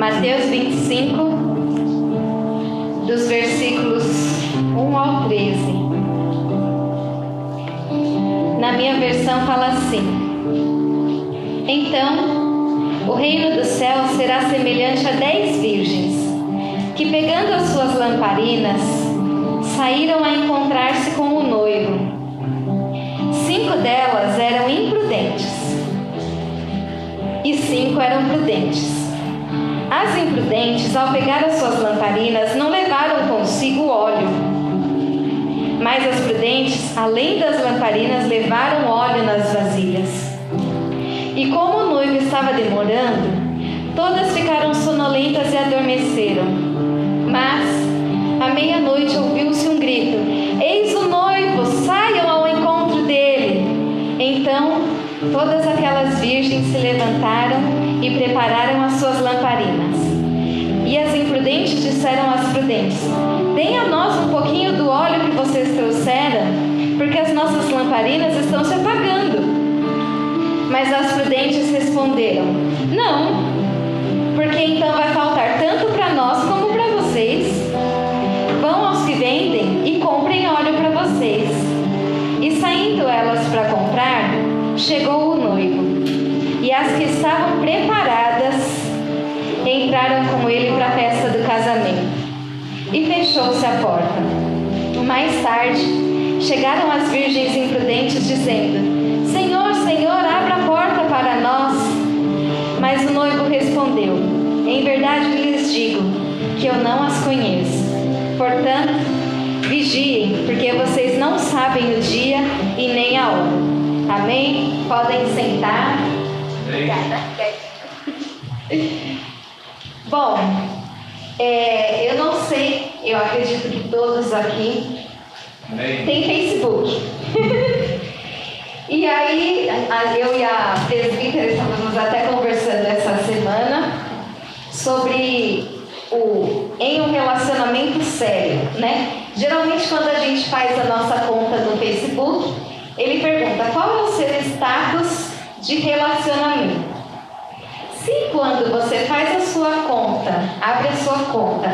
Mateus 25, dos versículos 1 ao 13. Na minha versão fala assim: Então, o reino do céu será semelhante a dez virgens, que pegando as suas lamparinas, saíram a encontrar-se com o noivo. Cinco delas eram imprudentes e cinco eram prudentes. As imprudentes, ao pegar as suas lamparinas, não levaram consigo óleo. Mas as prudentes, além das lamparinas, levaram óleo nas vasilhas. E como o noivo estava demorando, todas ficaram sonolentas e adormeceram. Mas, à meia-noite, ouviu-se um grito: Eis o noivo, saiam ao encontro dele. Então, todas aquelas virgens se levantaram e prepararam as suas lamparinas. E as imprudentes disseram às prudentes: Deem a nós um pouquinho do óleo que vocês trouxeram, porque as nossas lamparinas estão se apagando. Mas as prudentes responderam: Não, porque então vai faltar tanto para nós como para vocês. Vão aos que vendem e comprem óleo para vocês. E saindo elas para comprar, chegou o noivo. E as que estavam preparadas entraram com ele para a festa do casamento. E fechou-se a porta. Mais tarde, chegaram as virgens imprudentes, dizendo: Senhor, Senhor, abra a porta para nós. Mas o noivo respondeu: Em verdade lhes digo que eu não as conheço. Portanto, vigiem, porque vocês não sabem o dia e nem a hora. Amém? Podem sentar. Obrigada. Bom, é, eu não sei, eu acredito que todos aqui Amém. têm Facebook. e aí, eu e a presbítera estávamos até conversando essa semana sobre o em um relacionamento sério, né? Geralmente quando a gente faz a nossa conta no Facebook, ele pergunta qual é o seu status de relacionamento. Se quando você faz a sua conta, abre a sua conta,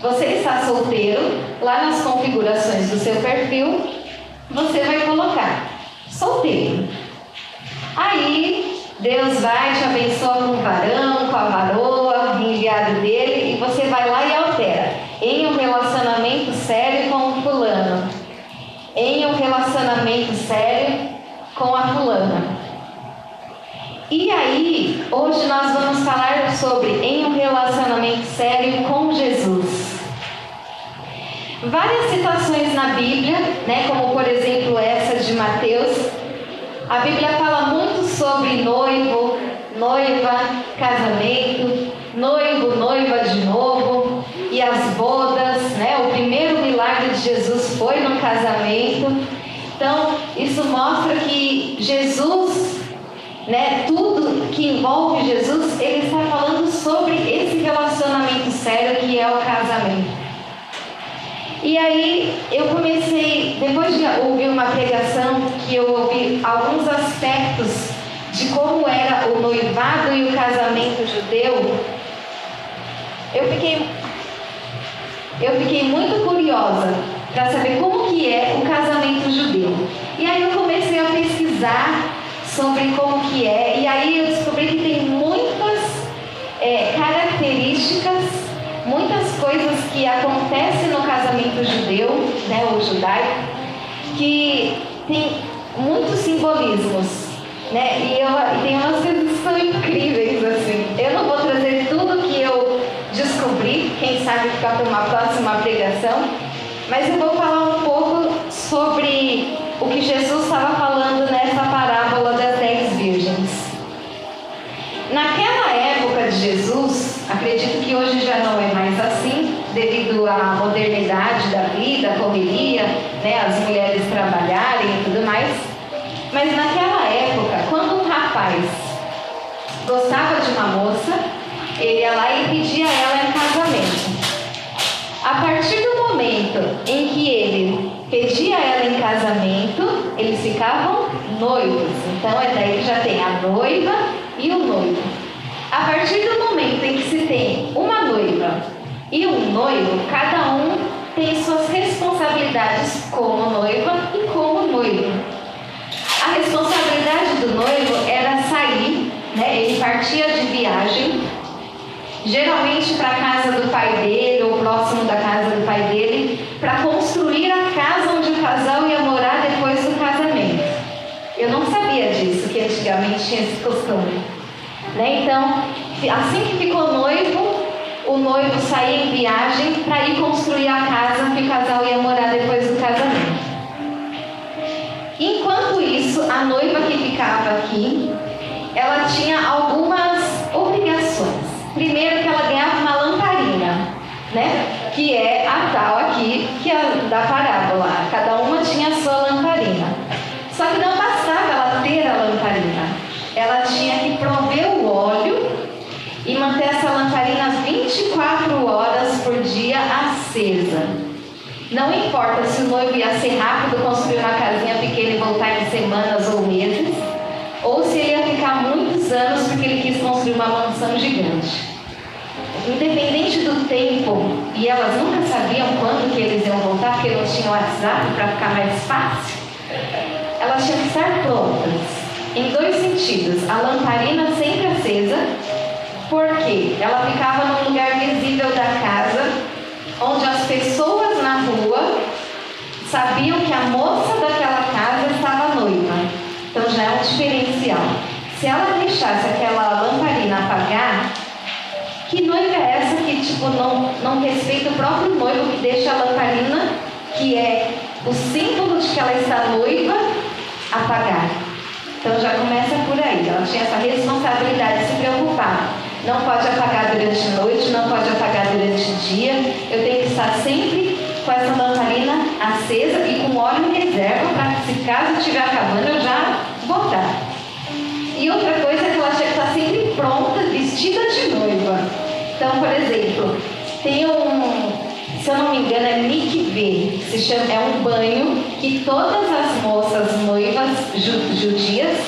você está solteiro, lá nas configurações do seu perfil, você vai colocar solteiro. Aí Deus vai te abençoa com o varão, com a varoa, enviado dele, e você vai lá e altera. Em um relacionamento sério com o fulano. Em um relacionamento sério com a fulana. E aí, hoje nós vamos falar sobre em um relacionamento sério com Jesus. Várias citações na Bíblia, né, como por exemplo essa de Mateus, a Bíblia fala muito sobre noivo, noiva, casamento, noivo, noiva de novo e as bodas, né? O primeiro milagre de Jesus foi no casamento. Então, isso mostra que Jesus né, tudo que envolve Jesus, ele está falando sobre esse relacionamento sério que é o casamento. E aí eu comecei, depois de ouvir uma pregação que eu ouvi alguns aspectos de como era o noivado e o casamento judeu, eu fiquei, eu fiquei muito curiosa para saber como que é o casamento judeu. E aí eu comecei a pesquisar sobre como que é. E aí eu descobri acontecem no casamento judeu, né, ou judaico, que tem muitos simbolismos. Né? E, eu, e tem umas coisas que são incríveis assim. Eu não vou trazer tudo que eu descobri, quem sabe ficar para uma próxima pregação, mas eu vou falar um pouco sobre o que Jesus estava falando nessa parábola das dez virgens. Naquela época de Jesus, acredito que hoje já não é mais assim, à modernidade da vida, a correria, né, as mulheres trabalharem e tudo mais. Mas naquela época, quando um rapaz gostava de uma moça, ele ia lá e pedia ela em casamento. A partir do momento em que ele pedia ela em casamento, eles ficavam noivos. Então é daí que já tem a noiva e o noivo. A partir do momento em que se tem E o noivo, cada um tem suas responsabilidades como noiva e como noivo. A responsabilidade do noivo era sair, né? ele partia de viagem, geralmente para a casa do pai dele ou próximo da casa do pai dele, para construir a casa onde o casal ia morar depois do casamento. Eu não sabia disso, que antigamente tinha esse costume. Né? Então, assim que ficou noivo, o noivo saía em viagem para ir construir a casa que o casal ia morar depois do casamento. Enquanto isso, a noiva que ficava aqui, ela tinha algumas obrigações. Primeiro que ela ganhava uma lamparina, né? Que é a tal aqui que é da parábola. Não importa se o noivo ia ser rápido, construir uma casinha pequena e voltar em semanas ou meses, ou se ele ia ficar muitos anos porque ele quis construir uma mansão gigante. Independente do tempo, e elas nunca sabiam quando que eles iam voltar, porque não tinham WhatsApp para ficar mais fácil, elas tinham que estar prontas. Em dois sentidos, a lamparina sempre acesa porque ela ficava num lugar visível da casa, onde as pessoas rua sabiam que a moça daquela casa estava noiva. Então já é um diferencial. Se ela deixasse aquela lamparina apagar, que noiva é essa que tipo não, não respeita o próprio noivo que deixa a lamparina, que é o símbolo de que ela está noiva, apagar? Então já começa por aí. Ela tinha essa responsabilidade de se preocupar não pode apagar durante a noite, não pode apagar durante o dia. Eu tenho que estar sempre com essa lamparina acesa e com óleo em reserva para que, se caso estiver acabando, eu já botar. E outra coisa é que ela tinha que estar sempre pronta, vestida de noiva. Então, por exemplo, tem um, se eu não me engano, é mikveh, se chama, é um banho que todas as moças noivas judias,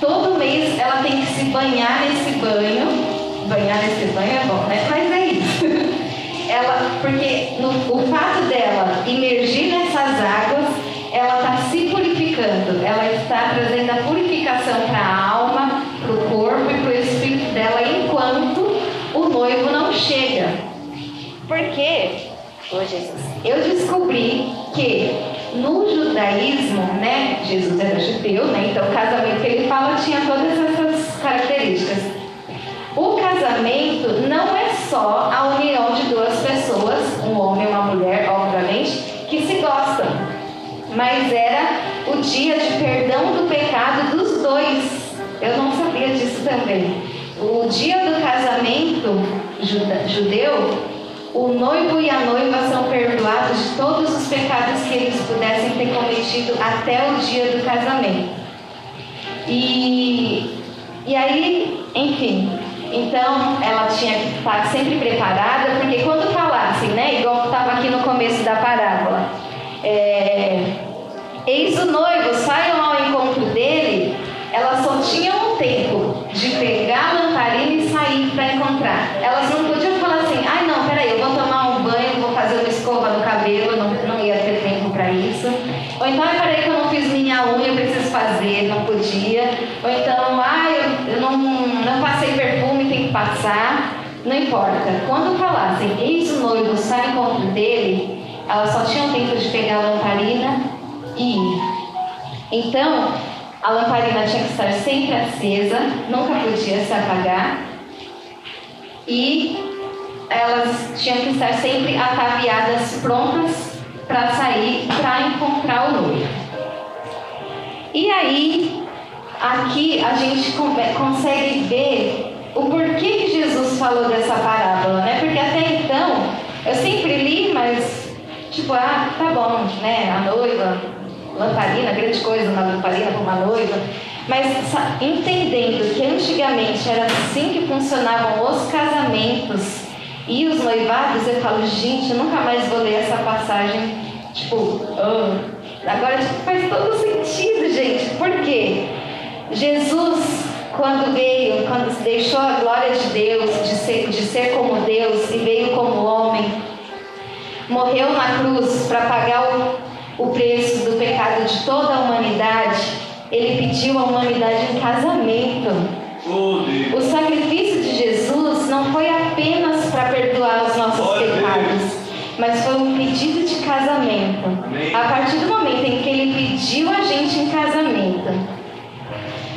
todo mês ela tem que se banhar nesse banho banhar nesse banho é bom, né? Mas é isso. Ela, porque no, o fato dela emergir nessas águas, ela está se purificando, ela está trazendo a purificação para a alma, para o corpo e para o espírito dela, enquanto o noivo não chega. Porque, oh Jesus, eu descobri que no judaísmo, né, Jesus era judeu, né, então o casamento que ele fala tinha todas essas características. O casamento não é só a união de homem e uma mulher, obviamente, que se gostam, mas era o dia de perdão do pecado dos dois. Eu não sabia disso também. O dia do casamento judeu, o noivo e a noiva são perdoados de todos os pecados que eles pudessem ter cometido até o dia do casamento. E, e aí, enfim, então, ela tinha que estar sempre preparada, porque quando falassem, né, igual estava aqui no começo da parábola, é, eis o noivo, saiam ao encontro dele, elas só tinham um tempo de pegar a lamparina e sair para encontrar. Elas não podiam falar assim, ai não, peraí, eu vou tomar um banho, vou fazer uma escova no cabelo, não, não ia ter tempo para isso. Ou então, peraí que eu não fiz minha unha, eu preciso fazer, não podia. Ou então, ai, eu, eu não, não passei perfume passar, não importa. Quando falassem, eis o noivo, sai em encontro dele, elas só tinham tempo de pegar a lamparina e ir. Então, a lamparina tinha que estar sempre acesa, nunca podia se apagar. E elas tinham que estar sempre ataviadas, prontas para sair, para encontrar o noivo. E aí, aqui a gente consegue ver o porquê que Jesus falou dessa parábola, né? Porque até então eu sempre li, mas tipo, ah, tá bom, né? A noiva, lamparina, grande coisa uma lamparina para uma noiva. Mas entendendo que antigamente era assim que funcionavam os casamentos e os noivados, eu falo, gente, eu nunca mais vou ler essa passagem, tipo, oh. agora tipo, faz todo sentido, gente. Por quê? Jesus quando veio, quando deixou a glória de Deus, de ser, de ser como Deus e veio como homem, morreu na cruz para pagar o, o preço do pecado de toda a humanidade, ele pediu a humanidade em casamento. O sacrifício de Jesus não foi apenas para perdoar os nossos pecados, mas foi um pedido de casamento. A partir do momento em que ele pediu a gente em casamento,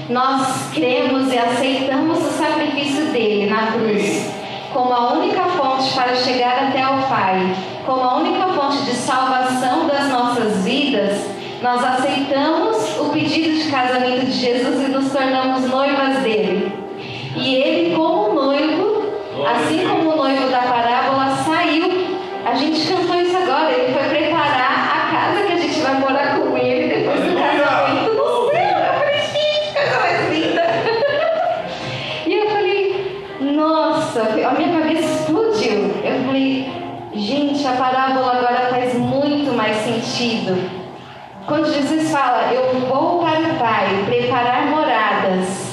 nós cremos e aceitamos o sacrifício dele na cruz como a única fonte para chegar até o Pai, como a única fonte de salvação das nossas vidas, nós aceitamos o pedido de casamento de Jesus e nos tornamos noivas dele. E ele, como noivo, assim como o noivo da parábola, saiu. A gente cantou isso agora, ele foi gente, a parábola agora faz muito mais sentido. Quando Jesus fala, eu vou para o Pai preparar moradas,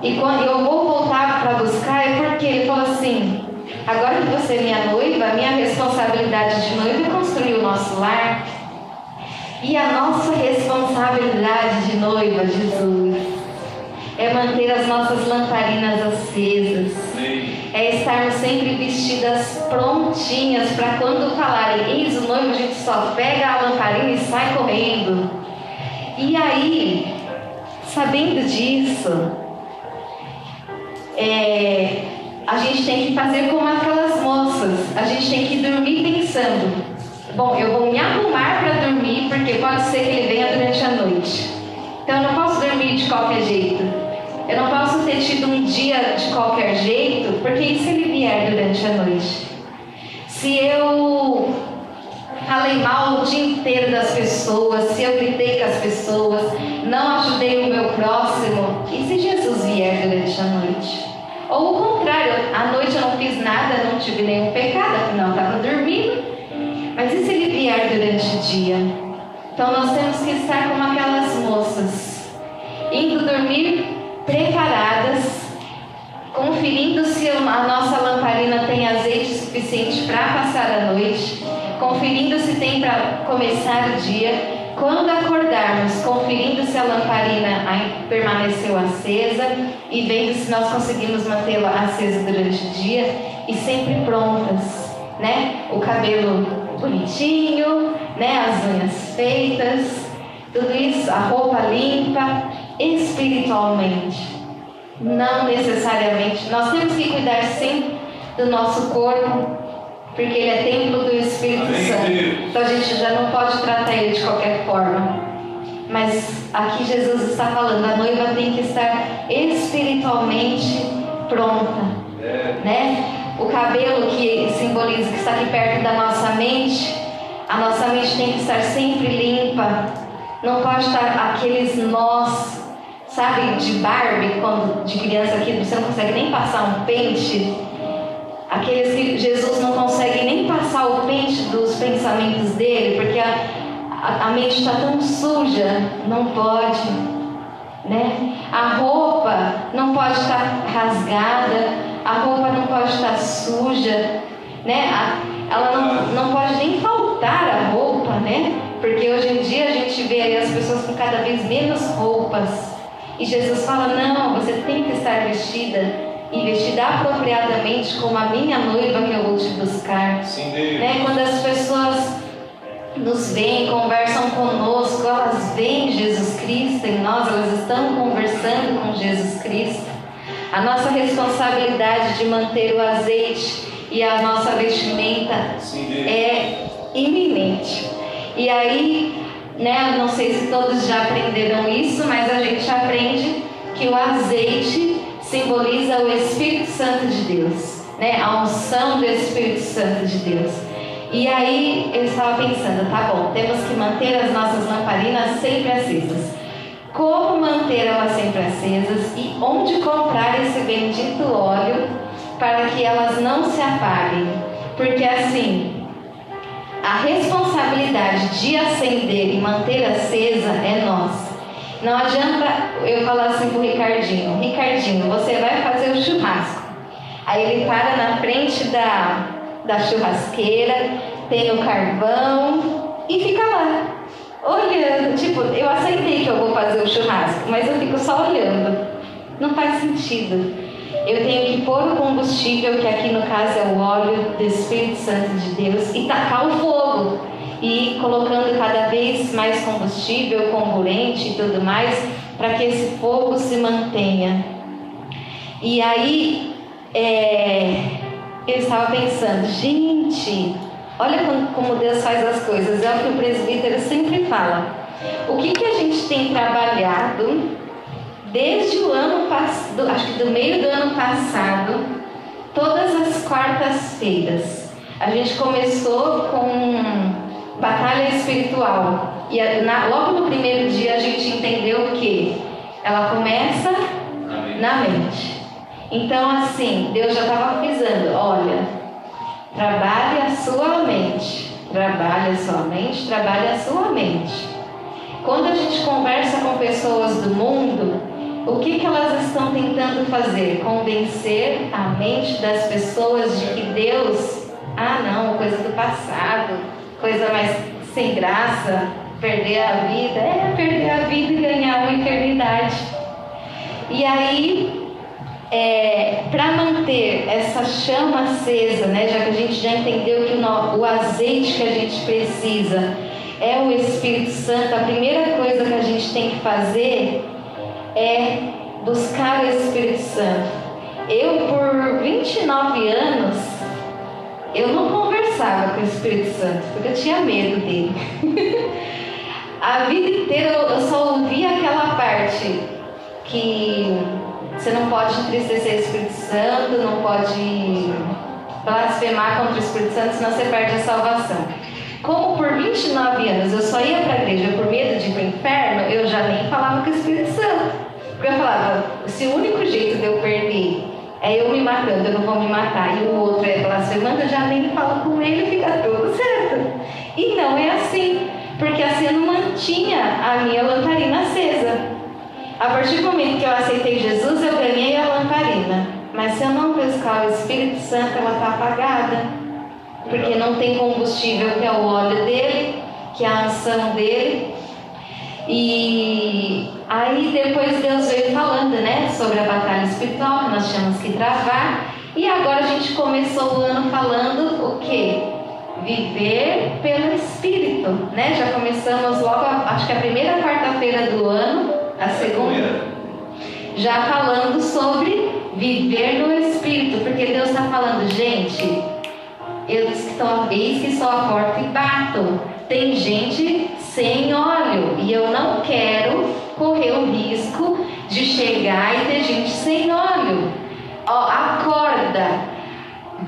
e quando eu vou voltar para buscar, é porque ele falou assim: agora que você é minha noiva, minha responsabilidade de noiva é construir o nosso lar. E a nossa responsabilidade de noiva, Jesus, é manter as nossas lamparinas acesas. É estarmos sempre vestidas prontinhas para quando falarem, eis o noivo, a gente só pega a lamparina e sai correndo. E aí, sabendo disso, é, a gente tem que fazer como aquelas moças. A gente tem que dormir pensando: bom, eu vou me arrumar para dormir, porque pode ser que ele venha durante a noite. Então eu não posso dormir de qualquer jeito. Eu não posso ter tido um dia de qualquer jeito, porque e se ele vier durante a noite? Se eu falei mal o dia inteiro das pessoas, se eu gritei com as pessoas, não ajudei o meu próximo, e se Jesus vier durante a noite? Ou o contrário, à noite eu não fiz nada, não tive nenhum pecado, afinal estava dormindo. Mas e se ele vier durante o dia? Então nós temos que estar como aquelas moças, indo dormir preparadas, conferindo se a nossa lamparina tem azeite suficiente para passar a noite, conferindo se tem para começar o dia quando acordarmos, conferindo se a lamparina permaneceu acesa e vendo se nós conseguimos mantê-la acesa durante o dia e sempre prontas, né? O cabelo bonitinho, né? As unhas feitas, tudo isso, a roupa limpa, espiritualmente. Não necessariamente. Nós temos que cuidar sempre do nosso corpo, porque ele é templo do Espírito Amém. Santo. Então a gente já não pode tratar ele de qualquer forma. Mas aqui Jesus está falando, a noiva tem que estar espiritualmente pronta, é. né? O cabelo que simboliza que está aqui perto da nossa mente, a nossa mente tem que estar sempre limpa. Não pode estar aqueles nós, sabe, de Barbie, quando de criança que você não consegue nem passar um pente aqueles que Jesus não consegue nem passar o pente dos pensamentos dele, porque a, a, a mente está tão suja, não pode. Né? A roupa não pode estar rasgada, a roupa não pode estar suja, né? A, ela não, não pode nem faltar a roupa, né? Porque hoje em dia a gente vê as pessoas com cada vez menos roupas. E Jesus fala: não, você tem que estar vestida e vestida apropriadamente como a minha noiva que eu vou te buscar. Sim, né? Quando as pessoas nos veem, conversam conosco, elas veem Jesus Cristo em nós, elas estão conversando com Jesus Cristo. A nossa responsabilidade de manter o azeite e a nossa vestimenta Sim, é iminente. E aí, né, não sei se todos já aprenderam isso, mas a gente aprende que o azeite simboliza o Espírito Santo de Deus, né? A unção do Espírito Santo de Deus. E aí eu estava pensando, tá bom, temos que manter as nossas lamparinas sempre acesas. Como manter elas sempre acesas e onde comprar esse bendito óleo para que elas não se apaguem? Porque assim, a responsabilidade de acender e manter acesa é nossa. Não adianta eu falar assim pro Ricardinho, Ricardinho, você vai fazer o churrasco. Aí ele para na frente da, da churrasqueira, tem o carvão e fica lá, olhando. Tipo, eu aceitei que eu vou fazer o churrasco, mas eu fico só olhando. Não faz sentido. Eu tenho que pôr o combustível, que aqui no caso é o óleo do Espírito Santo de Deus, e tacar o fogo. E colocando cada vez mais combustível, comburente e tudo mais, para que esse fogo se mantenha. E aí, é, eu estava pensando, gente, olha como Deus faz as coisas. É o que o presbítero sempre fala. O que, que a gente tem trabalhado desde o ano passado, acho que do meio do ano passado, todas as quartas-feiras. A gente começou com batalha espiritual. E na, logo no primeiro dia a gente entendeu que ela começa na mente. Então, assim, Deus já estava avisando: olha, trabalhe a sua mente. Trabalhe a sua mente, trabalhe a sua mente. Quando a gente conversa com pessoas do mundo, o que, que elas estão tentando fazer? Convencer a mente das pessoas de que Deus, ah não, coisa do passado, coisa mais sem graça, perder a vida, é perder a vida e ganhar uma eternidade. E aí, é, para manter essa chama acesa, né, já que a gente já entendeu que o, o azeite que a gente precisa é o Espírito Santo, a primeira coisa que a gente tem que fazer é buscar o Espírito Santo. Eu, por 29 anos, eu não conversava com o Espírito Santo, porque eu tinha medo dele. A vida inteira eu só ouvia aquela parte que você não pode entristecer o Espírito Santo, não pode blasfemar contra o Espírito Santo, senão você perde a salvação. Como por 29 anos eu só ia para a igreja por medo de ir para o inferno, eu já nem falava com o Espírito Santo. Porque eu falava, se o único jeito de eu perder é eu me matando, eu não vou me matar, e o outro é blasfemando, eu já nem falo com ele fica tudo certo. E não é assim, porque assim eu não mantinha a minha lamparina acesa. A partir do momento que eu aceitei Jesus, eu ganhei a lamparina. Mas se eu não buscar o Espírito Santo, ela está apagada. Porque não tem combustível, que é o óleo dele, que é a ação dele. E aí depois Deus veio falando, né, sobre a batalha espiritual que nós tínhamos que travar. E agora a gente começou o ano falando o quê? Viver pelo Espírito, né? Já começamos logo, acho que a primeira quarta-feira do ano, a segunda, já falando sobre viver no Espírito, porque Deus está falando, gente, eu disse que talvez que só a porta e bato. Tem gente sem óleo e eu não quero correr o risco de chegar e ter gente sem óleo. Ó, acorda,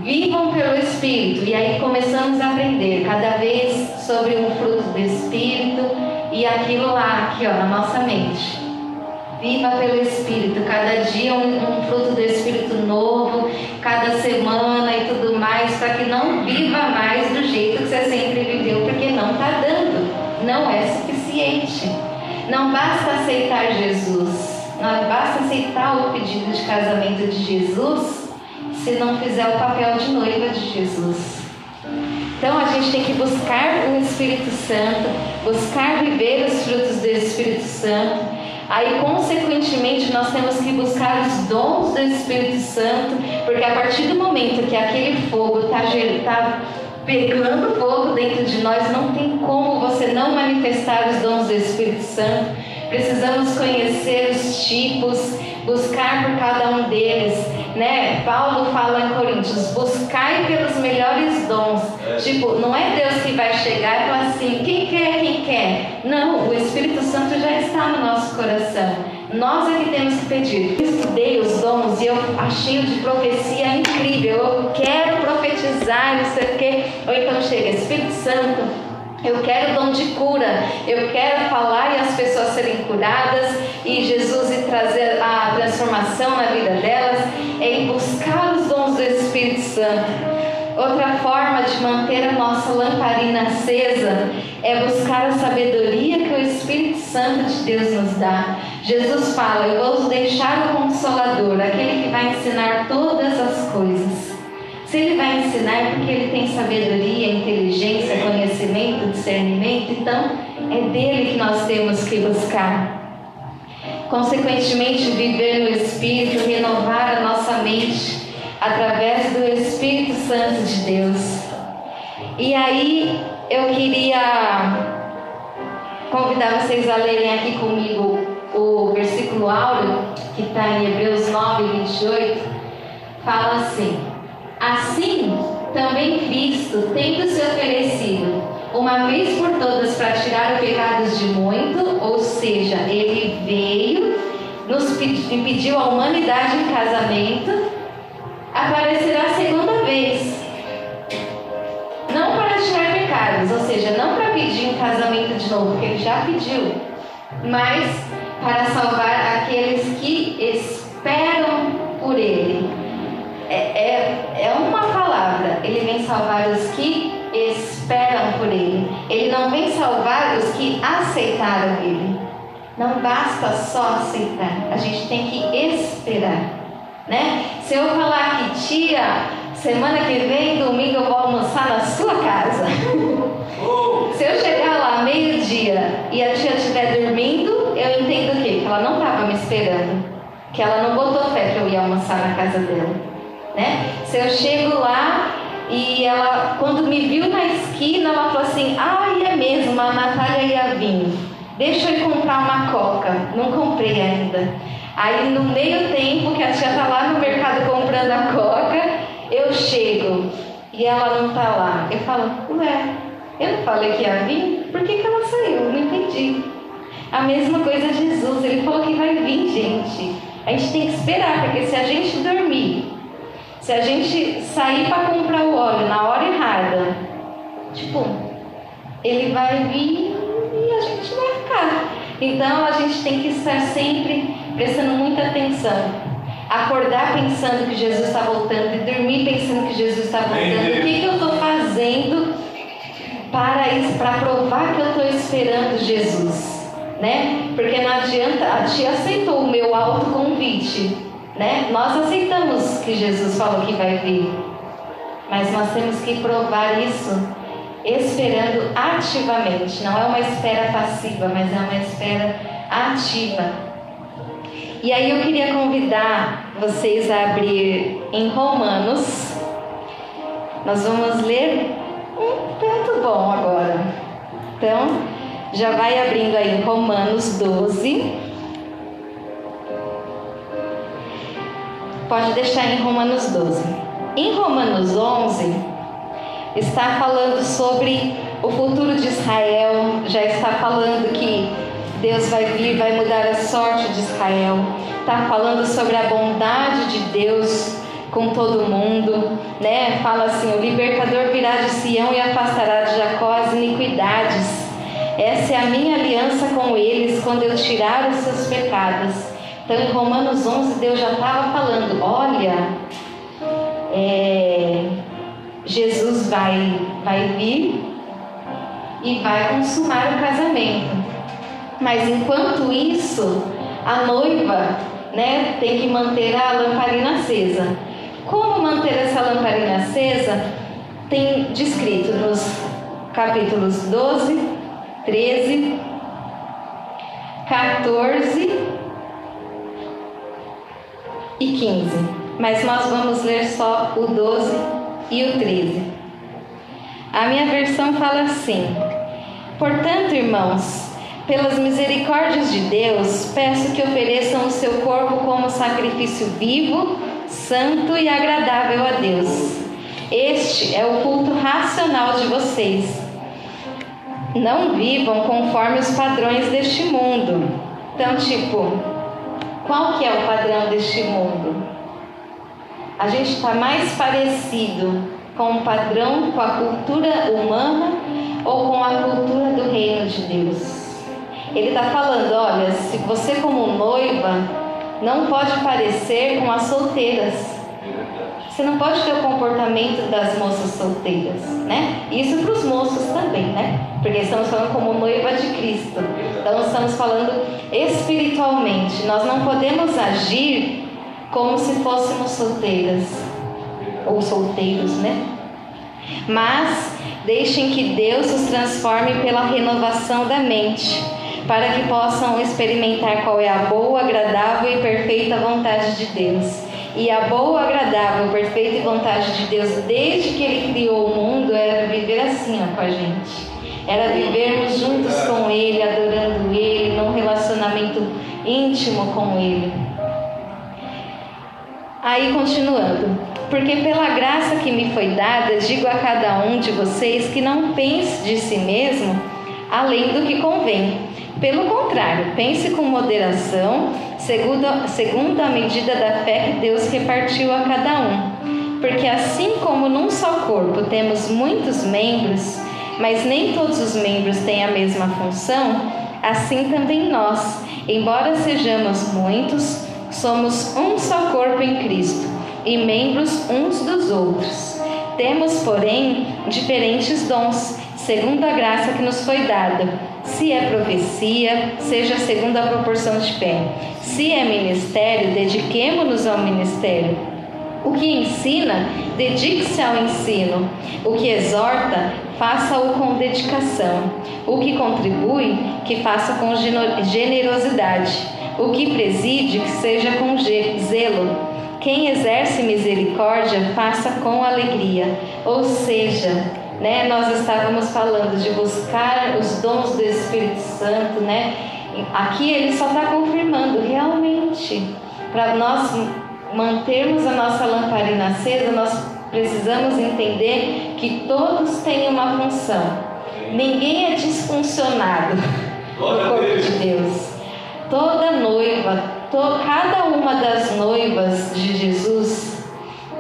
vivam pelo Espírito. E aí começamos a aprender cada vez sobre um fruto do Espírito e aquilo lá, aqui ó, na nossa mente. Viva pelo Espírito, cada dia um, um fruto do Espírito novo, cada semana e tudo mais, para que não viva mais do jeito que você sempre viveu, porque não está dando não é suficiente. Não basta aceitar Jesus, não basta aceitar o pedido de casamento de Jesus se não fizer o papel de noiva de Jesus. Então a gente tem que buscar o Espírito Santo, buscar viver os frutos do Espírito Santo. Aí, consequentemente, nós temos que buscar os dons do Espírito Santo, porque a partir do momento que aquele fogo está tá pegando fogo dentro de nós, não tem como você não manifestar os dons do Espírito Santo. Precisamos conhecer os tipos, buscar por cada um deles, né? Paulo fala em Coríntios: buscai pelos melhores dons. É. Tipo, não é Deus que vai chegar e falar assim: quem quer, quem quer. Não, o Espírito Santo já está no nosso coração. Nós é que temos que pedir. Eu estudei os dons e eu achei o de profecia incrível. Eu quero profetizar, não sei o quê. Ou então chega, Espírito Santo, eu quero dom de cura, eu quero falar e as pessoas serem curadas e Jesus e trazer a transformação na vida delas, é buscar os dons do Espírito Santo. Outra forma de manter a nossa lamparina acesa é buscar a sabedoria que o Espírito Santo de Deus nos dá. Jesus fala: Eu vou deixar o Consolador, aquele que vai ensinar todas as coisas. Se ele vai ensinar é porque ele tem sabedoria, inteligência, conhecimento, discernimento, então é dele que nós temos que buscar. Consequentemente, viver no Espírito, renovar a nossa mente através do Espírito Santo de Deus. E aí eu queria convidar vocês a lerem aqui comigo o versículo áureo, que está em Hebreus 9, 28, fala assim: Assim, também Cristo, tendo se oferecido uma vez por todas para tirar os pecados de muito, ou seja, ele veio, nos pediu a humanidade em casamento, aparecerá a segunda vez. Não para tirar pecados, ou seja, não para pedir um casamento de novo, porque ele já pediu, mas para salvar aqueles que esperam por ele. É, é, é uma palavra, ele vem salvar os que esperam por ele. Ele não vem salvar os que aceitaram ele. Não basta só aceitar, a gente tem que esperar. Né? Se eu falar que tia, semana que vem, domingo eu vou almoçar na sua casa. Se eu chegar lá meio-dia e a tia estiver dormindo, eu entendo o quê? Que ela não estava me esperando. Que ela não botou fé que eu ia almoçar na casa dela. Né? Se eu chego lá e ela, quando me viu na esquina, ela falou assim: Ah, é mesmo, a Natália ia vir. Deixa eu ir comprar uma coca. Não comprei ainda. Aí no meio tempo que a tia tá lá no mercado comprando a coca, eu chego e ela não tá lá. Eu falo, ué, eu não falei que ia vir? Por que, que ela saiu? Não entendi. A mesma coisa Jesus, ele falou que vai vir, gente. A gente tem que esperar, porque se a gente dormir, se a gente sair para comprar o óleo na hora errada, tipo, ele vai vir e a gente vai ficar. Então a gente tem que estar sempre prestando muita atenção. Acordar pensando que Jesus está voltando e dormir pensando que Jesus está voltando. O que, que eu estou fazendo para isso, para provar que eu estou esperando Jesus? Né? Porque não adianta, a tia aceitou o meu autoconvite. Né? Nós aceitamos que Jesus falou que vai vir. Mas nós temos que provar isso esperando ativamente. Não é uma espera passiva, mas é uma espera ativa. E aí eu queria convidar vocês a abrir em Romanos. Nós vamos ler um tanto bom agora. Então, já vai abrindo aí Romanos 12. Pode deixar em Romanos 12. Em Romanos 11, está falando sobre o futuro de Israel, já está falando que Deus vai vir, vai mudar a sorte de Israel. Está falando sobre a bondade de Deus com todo mundo, né? Fala assim: o libertador virá de Sião e afastará de Jacó as iniquidades. Essa é a minha aliança com eles quando eu tirar os seus pecados. Então, em Romanos 11, Deus já estava falando: olha, é, Jesus vai, vai vir e vai consumar o casamento. Mas enquanto isso, a noiva né, tem que manter a lamparina acesa. Como manter essa lamparina acesa? Tem descrito nos capítulos 12, 13, 14 e 15. Mas nós vamos ler só o 12 e o 13. A minha versão fala assim: Portanto, irmãos, pelas misericórdias de Deus, peço que ofereçam o seu corpo como sacrifício vivo, santo e agradável a Deus. Este é o culto racional de vocês. Não vivam conforme os padrões deste mundo. Então, tipo, qual que é o padrão deste mundo? A gente está mais parecido com o padrão, com a cultura humana ou com a cultura do reino de Deus? Ele está falando: olha, se você, como noiva, não pode parecer com as solteiras. Você não pode ter o comportamento das moças solteiras, né? Isso para os moços também, né? Porque estamos falando como noiva de Cristo. Então estamos falando espiritualmente. Nós não podemos agir como se fôssemos solteiras. ou solteiros, né? Mas deixem que Deus os transforme pela renovação da mente, para que possam experimentar qual é a boa, agradável e perfeita vontade de Deus. E a boa, agradável, perfeita vontade de Deus, desde que Ele criou o mundo, era viver assim ó, com a gente. Era vivermos juntos com Ele, adorando Ele, num relacionamento íntimo com Ele. Aí continuando, porque pela graça que me foi dada, digo a cada um de vocês que não pense de si mesmo além do que convém. Pelo contrário, pense com moderação, segundo, segundo a medida da fé que Deus repartiu a cada um. Porque assim como num só corpo temos muitos membros, mas nem todos os membros têm a mesma função, assim também nós, embora sejamos muitos, somos um só corpo em Cristo e membros uns dos outros. Temos, porém, diferentes dons, segundo a graça que nos foi dada. Se é profecia, seja segundo a proporção de fé. Se é ministério, dediquemo-nos ao ministério. O que ensina, dedique-se ao ensino. O que exorta, faça-o com dedicação. O que contribui, que faça com generosidade o que preside, que seja com zelo. Quem exerce misericórdia, faça com alegria. Ou seja, né, nós estávamos falando de buscar os dons do Espírito Santo, né? Aqui ele só está confirmando realmente para nós mantermos a nossa lamparina acesa, nós precisamos entender que todos têm uma função. Ninguém é disfuncionado no corpo de Deus. Toda noiva, to, cada uma das noivas de Jesus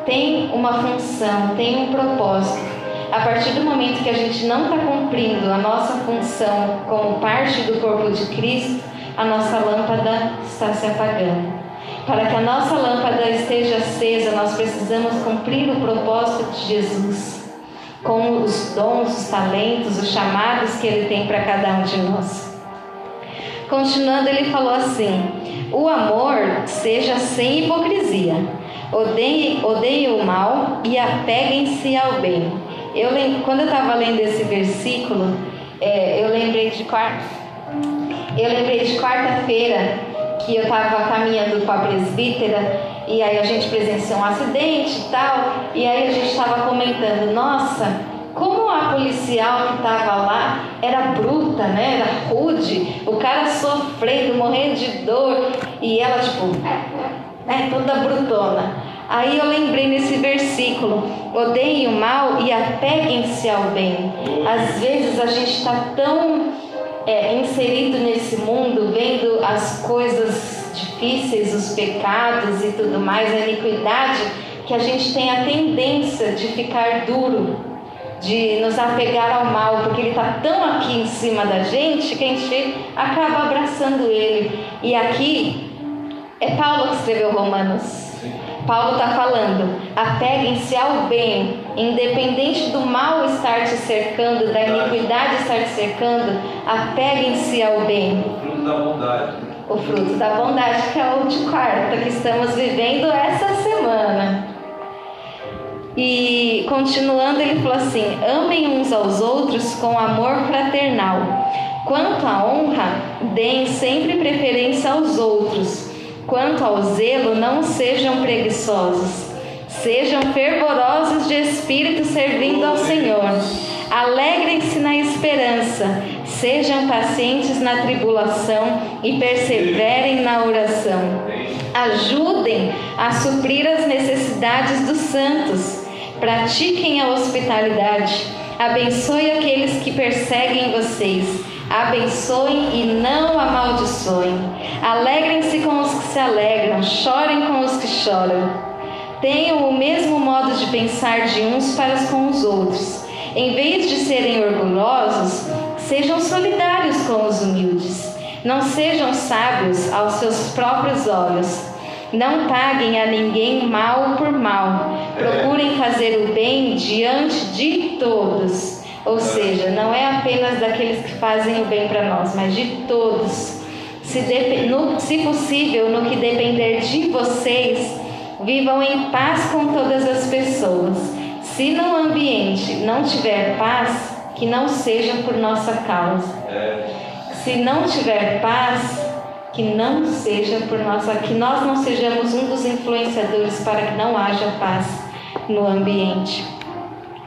tem uma função, tem um propósito. A partir do momento que a gente não está cumprindo a nossa função como parte do corpo de Cristo, a nossa lâmpada está se apagando. Para que a nossa lâmpada esteja acesa, nós precisamos cumprir o propósito de Jesus, com os dons, os talentos, os chamados que Ele tem para cada um de nós. Continuando, ele falou assim: O amor seja sem hipocrisia. Odeie, odeie o mal e apeguem-se ao bem. Eu quando eu estava lendo esse versículo, é, eu lembrei de quarta, eu lembrei de quarta-feira que eu estava caminhando com a presbítera e aí a gente presenciou um acidente e tal, e aí a gente estava comentando, nossa, como a policial que estava lá era bruta, né? Era rude, o cara sofrendo, morrendo de dor, e ela, tipo, né, toda brutona. Aí eu lembrei nesse versículo: odeiem o mal e apeguem-se ao bem. Às vezes a gente está tão é, inserido nesse mundo, vendo as coisas difíceis, os pecados e tudo mais, a iniquidade, que a gente tem a tendência de ficar duro de nos apegar ao mal, porque ele está tão aqui em cima da gente que a gente acaba abraçando ele. E aqui é Paulo que escreveu Romanos. Paulo está falando: apeguem-se ao bem, independente do mal estar te cercando, da iniquidade estar te cercando, apeguem-se ao bem. O fruto da bondade. O fruto da bondade, que é o de quarta que estamos vivendo essa semana. E continuando, ele falou assim: amem uns aos outros com amor fraternal. Quanto à honra, deem sempre preferência aos outros. Quanto ao zelo, não sejam preguiçosos. Sejam fervorosos de espírito servindo ao Senhor. Alegrem-se na esperança. Sejam pacientes na tribulação e perseverem na oração. Ajudem a suprir as necessidades dos santos Pratiquem a hospitalidade. Abençoe aqueles que perseguem vocês. Abençoem e não amaldiçoem. Alegrem-se com os que se alegram. Chorem com os que choram. Tenham o mesmo modo de pensar de uns para com os outros. Em vez de serem orgulhosos, sejam solidários com os humildes. Não sejam sábios aos seus próprios olhos não paguem a ninguém mal por mal. Procurem fazer o bem diante de todos. Ou seja, não é apenas daqueles que fazem o bem para nós, mas de todos. Se, no, se possível, no que depender de vocês, Vivam em paz com todas as pessoas. Se no ambiente não tiver paz, que não seja por nossa causa. Se não tiver paz, que não seja por nossa, que nós não sejamos um dos influenciadores para que não haja paz no ambiente.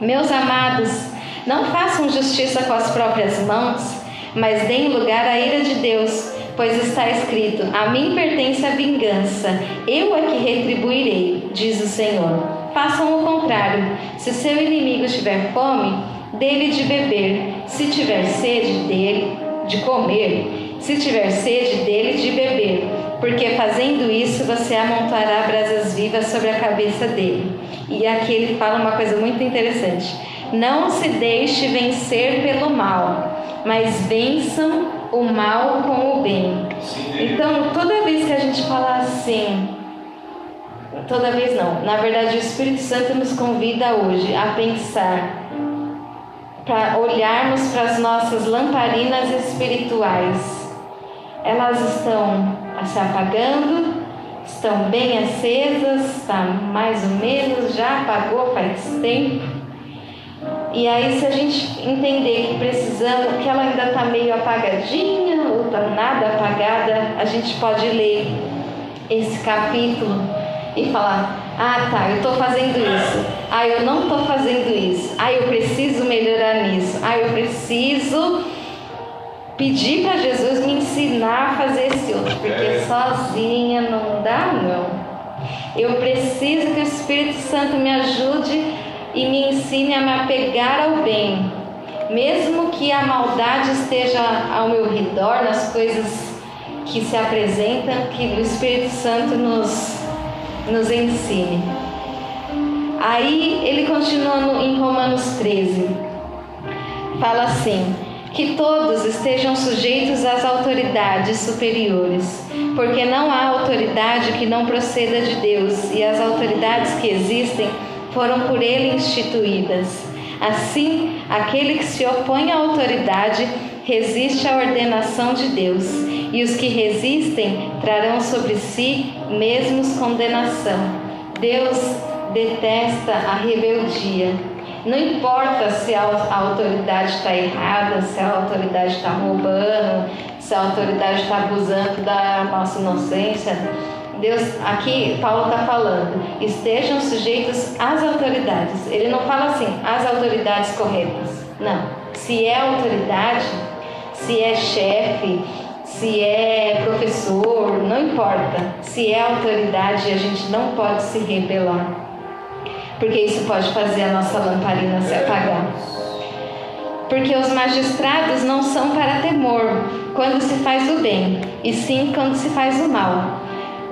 Meus amados, não façam justiça com as próprias mãos, mas deem lugar à ira de Deus, pois está escrito: A mim pertence a vingança, eu é que retribuirei, diz o Senhor. Façam o contrário. Se seu inimigo tiver fome, dele de beber. Se tiver sede, dele de comer. Se tiver sede, dele de beber. Porque fazendo isso, você amontoará brasas vivas sobre a cabeça dele. E aqui ele fala uma coisa muito interessante. Não se deixe vencer pelo mal, mas vençam o mal com o bem. Então, toda vez que a gente fala assim, toda vez não, na verdade o Espírito Santo nos convida hoje a pensar, para olharmos para as nossas lamparinas espirituais. Elas estão se apagando, estão bem acesas, está mais ou menos, já apagou faz tempo. E aí, se a gente entender que precisamos, que ela ainda está meio apagadinha ou está nada apagada, a gente pode ler esse capítulo e falar: ah, tá, eu estou fazendo isso. Ah, eu não estou fazendo isso. Ah, eu preciso melhorar nisso. Ah, eu preciso pedir para Jesus me ensinar a fazer esse outro, porque é. sozinha não dá, não. Eu preciso que o Espírito Santo me ajude e me ensine a me apegar ao bem, mesmo que a maldade esteja ao meu redor, nas coisas que se apresentam, que o Espírito Santo nos, nos ensine. Aí ele continua no, em Romanos 13, fala assim: que todos estejam sujeitos às autoridades superiores, porque não há autoridade que não proceda de Deus, e as autoridades que existem foram por ele instituídas. Assim, aquele que se opõe à autoridade resiste à ordenação de Deus, e os que resistem trarão sobre si mesmos condenação. Deus detesta a rebeldia. Não importa se a autoridade está errada, se a autoridade está roubando, se a autoridade está abusando da nossa inocência, Deus, aqui Paulo está falando, estejam sujeitos às autoridades. Ele não fala assim, às autoridades corretas. Não. Se é autoridade, se é chefe, se é professor, não importa. Se é autoridade, a gente não pode se rebelar. Porque isso pode fazer a nossa lamparina se apagar. Porque os magistrados não são para temor quando se faz o bem, e sim quando se faz o mal.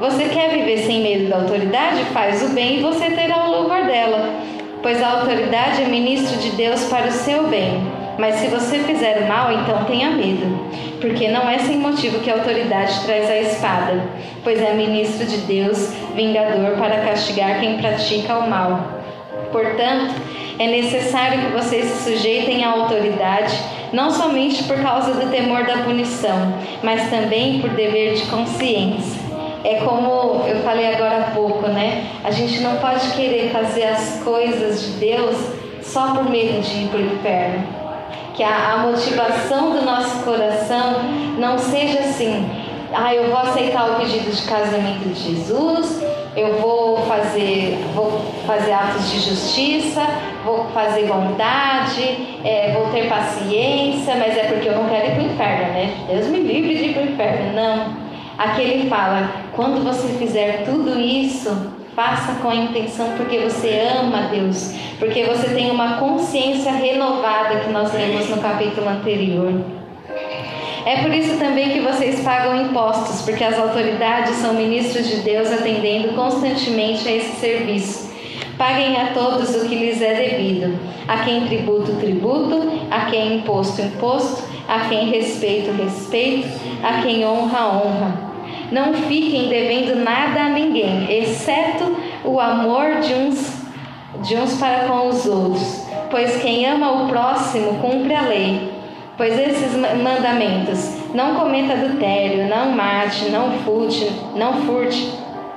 Você quer viver sem medo da autoridade? Faz o bem e você terá o louvor dela, pois a autoridade é ministro de Deus para o seu bem. Mas se você fizer mal, então tenha medo, porque não é sem motivo que a autoridade traz a espada, pois é ministro de Deus, vingador para castigar quem pratica o mal. Portanto, é necessário que vocês se sujeitem à autoridade, não somente por causa do temor da punição, mas também por dever de consciência. É como eu falei agora há pouco, né? A gente não pode querer fazer as coisas de Deus só por medo de ir para o inferno. Que a, a motivação do nosso coração não seja assim, ah, eu vou aceitar o pedido de casamento de Jesus, eu vou fazer, vou fazer atos de justiça, vou fazer bondade, é, vou ter paciência, mas é porque eu não quero ir para o inferno, né? Deus me livre de ir para o inferno. Não. Aqui ele fala: quando você fizer tudo isso, faça com a intenção porque você ama Deus, porque você tem uma consciência renovada que nós lemos no capítulo anterior. É por isso também que vocês pagam impostos, porque as autoridades são ministros de Deus atendendo constantemente a esse serviço. Paguem a todos o que lhes é devido. A quem tributo, tributo. A quem imposto, imposto. A quem respeito, respeito. A quem honra, honra. Não fiquem devendo nada a ninguém, exceto o amor de uns, de uns para com os outros. Pois quem ama o próximo cumpre a lei. Pois esses mandamentos: não cometa adultério, não mate, não furte, não furte,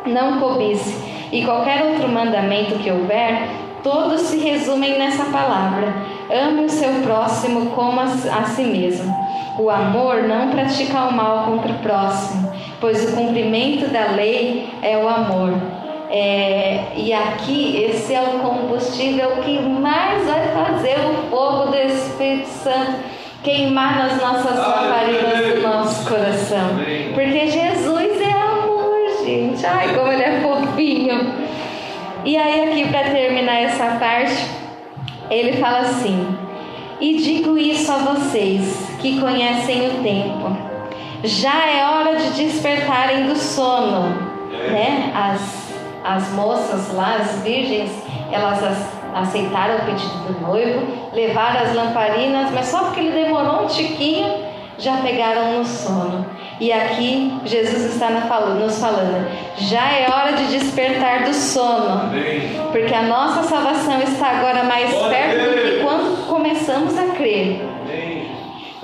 não cobice. E qualquer outro mandamento que houver, todos se resumem nessa palavra: ame o seu próximo como a si mesmo. O amor não pratica o mal contra o próximo, pois o cumprimento da lei é o amor. É, e aqui, esse é o combustível que mais vai fazer o fogo do Espírito Santo queimar nas nossas lamparinas do nosso coração. Porque Jesus é amor, gente. Ai, como ele é fofinho. E aí, aqui, para terminar essa parte, ele fala assim: E digo isso a vocês que conhecem o tempo. Já é hora de despertarem do sono, né? As as moças lá, as virgens, elas aceitaram o pedido do noivo, levaram as lamparinas, mas só porque ele demorou um tiquinho, já pegaram no sono. E aqui Jesus está nos falando, já é hora de despertar do sono, porque a nossa salvação está agora mais perto do que quando começamos a crer.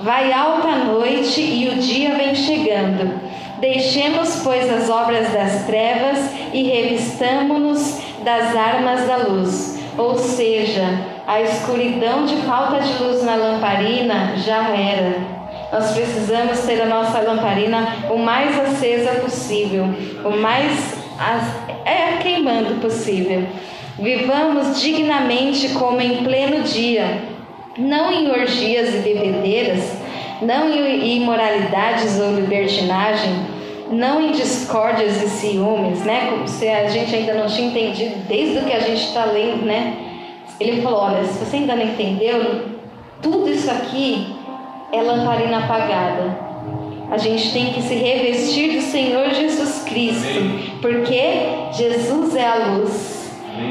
Vai alta a noite e o dia vem chegando. Deixemos, pois, as obras das trevas e revistamo-nos das armas da luz. Ou seja, a escuridão de falta de luz na lamparina já era. Nós precisamos ter a nossa lamparina o mais acesa possível, o mais é queimando possível. Vivamos dignamente como em pleno dia, não em orgias e bebedeiras, não em imoralidades ou libertinagem, não em discórdias e ciúmes, né? Como se a gente ainda não tinha entendido desde o que a gente está lendo, né? Ele falou: olha, se você ainda não entendeu, tudo isso aqui é lamparina apagada. A gente tem que se revestir do Senhor Jesus Cristo, porque Jesus é a luz.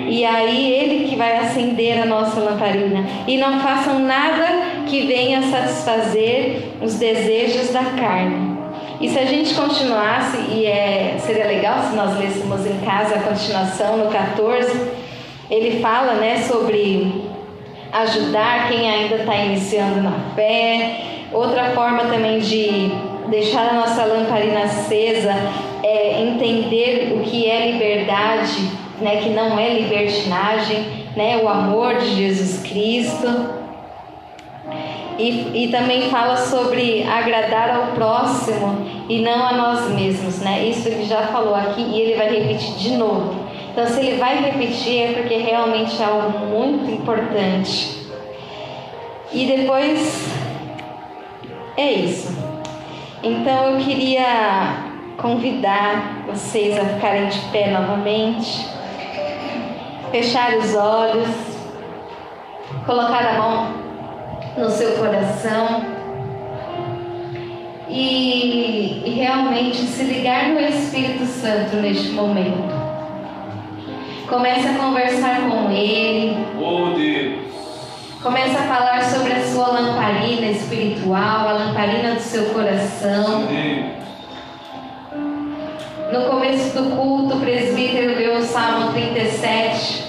E aí ele que vai acender a nossa lamparina. E não façam nada que venha satisfazer os desejos da carne e se a gente continuasse, e é, seria legal se nós lêssemos em casa a continuação no 14, ele fala né, sobre ajudar quem ainda está iniciando na fé. Outra forma também de deixar a nossa lamparina acesa é entender o que é liberdade, né, que não é libertinagem, né, o amor de Jesus Cristo. E, e também fala sobre agradar ao próximo e não a nós mesmos, né? Isso ele já falou aqui e ele vai repetir de novo. Então, se ele vai repetir, é porque realmente é algo muito importante. E depois é isso. Então, eu queria convidar vocês a ficarem de pé novamente, fechar os olhos, colocar a mão no seu coração e, e realmente se ligar no Espírito Santo neste momento. Comece a conversar com Ele. Oh Deus. Comece a falar sobre a sua lamparina espiritual, a lamparina do seu coração. No começo do culto, o presbítero leu o Salmo 37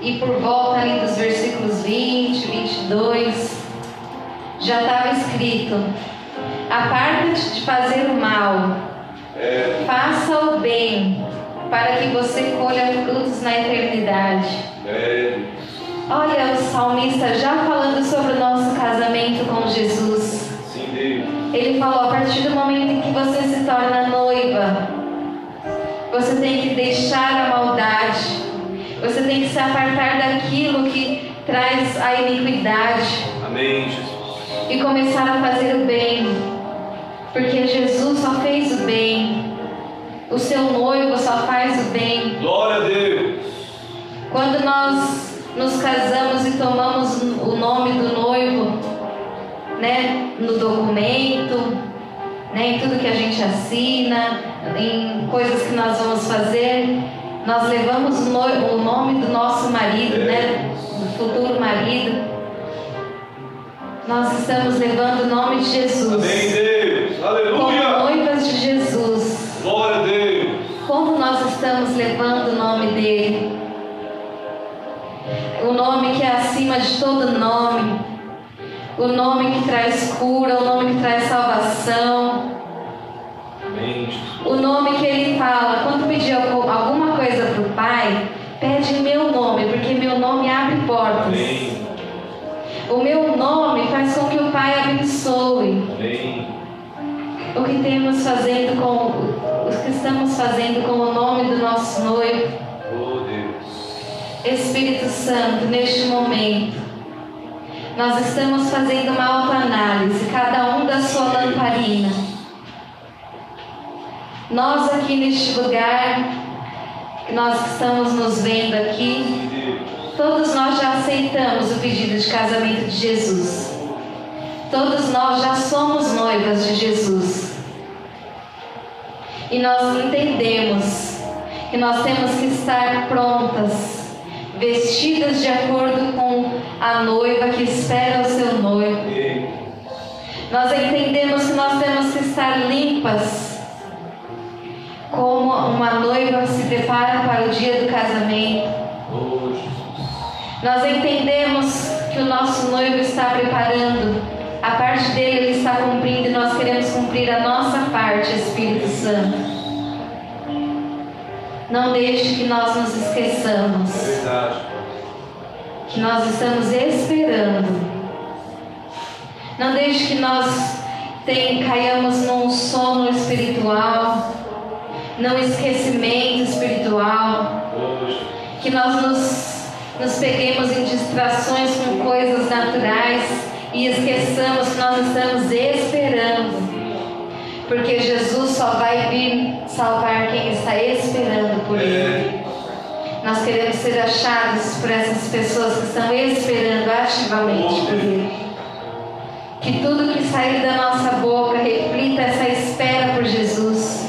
e por volta ali dos versículos 20, 22, já estava escrito: aparta-te de fazer o mal, é. faça o bem, para que você colha frutos na eternidade. É. Olha o salmista já falando sobre o nosso casamento com Jesus. Sim, Ele falou: a partir do momento em que você se torna noiva, você tem que deixar a maldade, você tem que se apartar daquilo que traz a iniquidade. Amém, Jesus e começar a fazer o bem, porque Jesus só fez o bem. O seu noivo só faz o bem. Glória a Deus. Quando nós nos casamos e tomamos o nome do noivo, né, no documento, né, em tudo que a gente assina, em coisas que nós vamos fazer, nós levamos o nome do nosso marido, né, do futuro marido nós estamos levando o nome de Jesus. Amém, Deus. Aleluia. Como noivas de Jesus. Glória a Deus. Como nós estamos levando o nome dele. O nome que é acima de todo nome o nome que traz cura, o nome que traz salvação. Amém. O nome que ele fala, quando pedir alguma coisa para o Pai, pede meu nome, porque meu nome abre portas. Amém. O meu nome faz com que o Pai abençoe. Amém. O que temos fazendo com os que estamos fazendo com o nome do nosso noivo. Oh, Espírito Santo, neste momento nós estamos fazendo uma autoanálise, cada um da sua lamparina. Nós aqui neste lugar, nós que estamos nos vendo aqui, todos nós já aceitamos o pedido de casamento de Jesus. Todos nós já somos noivas de Jesus. E nós entendemos que nós temos que estar prontas, vestidas de acordo com a noiva que espera o seu noivo. Nós entendemos que nós temos que estar limpas, como uma noiva se prepara para o dia do casamento. Nós entendemos que o nosso noivo está preparando, a parte dele ele está cumprindo e nós queremos cumprir a nossa parte, Espírito Santo. Não deixe que nós nos É esqueçamos verdade. que nós estamos esperando. Não deixe que nós tem, caiamos num sono espiritual, num esquecimento espiritual, que nós nos, nos peguemos em distrações com coisas naturais e esqueçamos que nós estamos esperando. Porque Jesus só vai vir salvar quem está esperando por Ele. É. Nós queremos ser achados por essas pessoas que estão esperando ativamente por Ele. Que tudo que sair da nossa boca reflita essa espera por Jesus.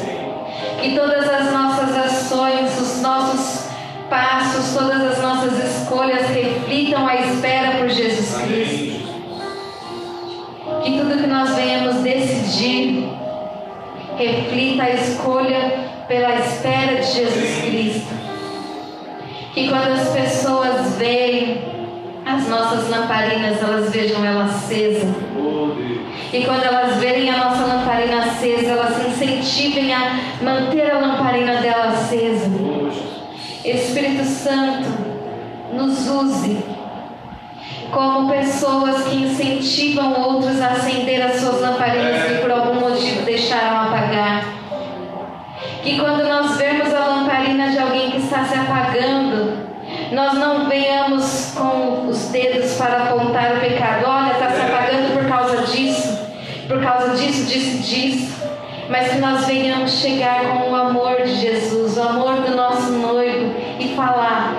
Que todas as nossas ações, os nossos passos, todas as nossas escolhas reflitam a espera por Jesus Cristo. Que tudo que nós venhamos decidir reflita a escolha pela espera de Jesus Cristo. Que quando as pessoas veem as nossas lamparinas, elas vejam ela acesa. E quando elas verem a nossa lamparina acesa, elas se incentivem a manter a lamparina dela acesa. Espírito Santo, nos use como pessoas que incentivam outros a acender as suas lamparinas que por algum motivo deixaram apagar. Que quando nós vemos a lamparina de alguém que está se apagando, nós não venhamos com os dedos para apontar o pecado. Olha, está se apagando por causa disso, por causa disso, disso, disso. Mas que nós venhamos chegar com o amor de Jesus, o amor do nosso noivo e falar: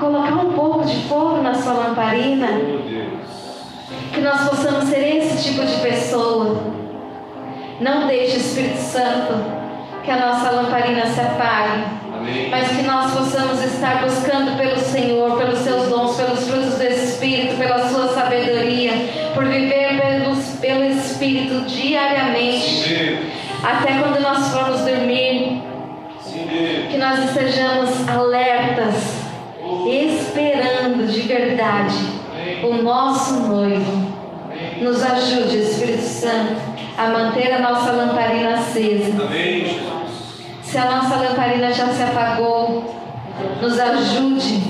colocar um pouco de fogo na sua lamparina? Oh. Que nós possamos ser esse tipo de pessoa. Não deixe, Espírito Santo, que a nossa lamparina se apague, Amém. mas que nós possamos estar buscando pelo Senhor, pelos seus dons, pelos frutos do Espírito, pela sua sabedoria, por viver pelos, pelo Espírito diariamente, Sim, até quando nós formos dormir, Sim, que nós estejamos de verdade o nosso noivo. Nos ajude, Espírito Santo, a manter a nossa lamparina acesa. Se a nossa lamparina já se apagou, nos ajude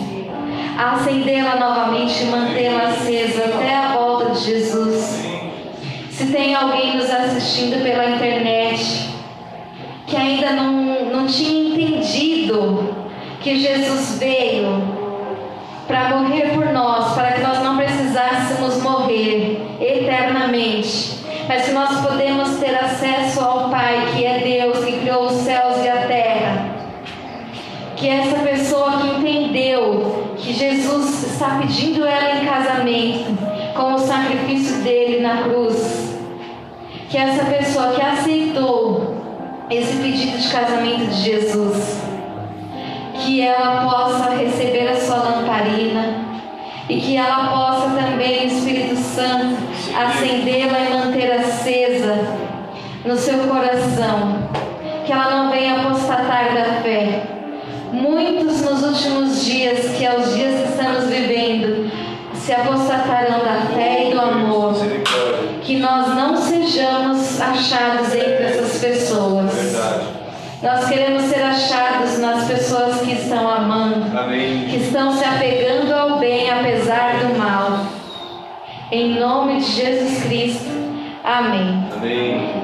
a acendê-la novamente e mantê-la acesa até a volta de Jesus. Se tem alguém nos assistindo pela internet que ainda não, não tinha entendido que Jesus veio para morrer por nós, para que nós não precisássemos morrer eternamente, mas que nós podemos ter acesso ao Pai, que é Deus, que criou os céus e a terra. Que essa pessoa que entendeu que Jesus está pedindo ela em casamento com o sacrifício dele na cruz, que essa pessoa que aceitou esse pedido de casamento de Jesus, que ela possa receber a sua lamparina e que ela possa também, Espírito Santo, acendê-la e manter acesa no seu coração, que ela não venha apostatar da fé. Muitos nos últimos dias, que é os dias que estamos vivendo, se apostatarão da fé e do amor. Que nós não sejamos achados entre que estão se apegando ao bem apesar do mal. Em nome de Jesus Cristo. Amém. Amém.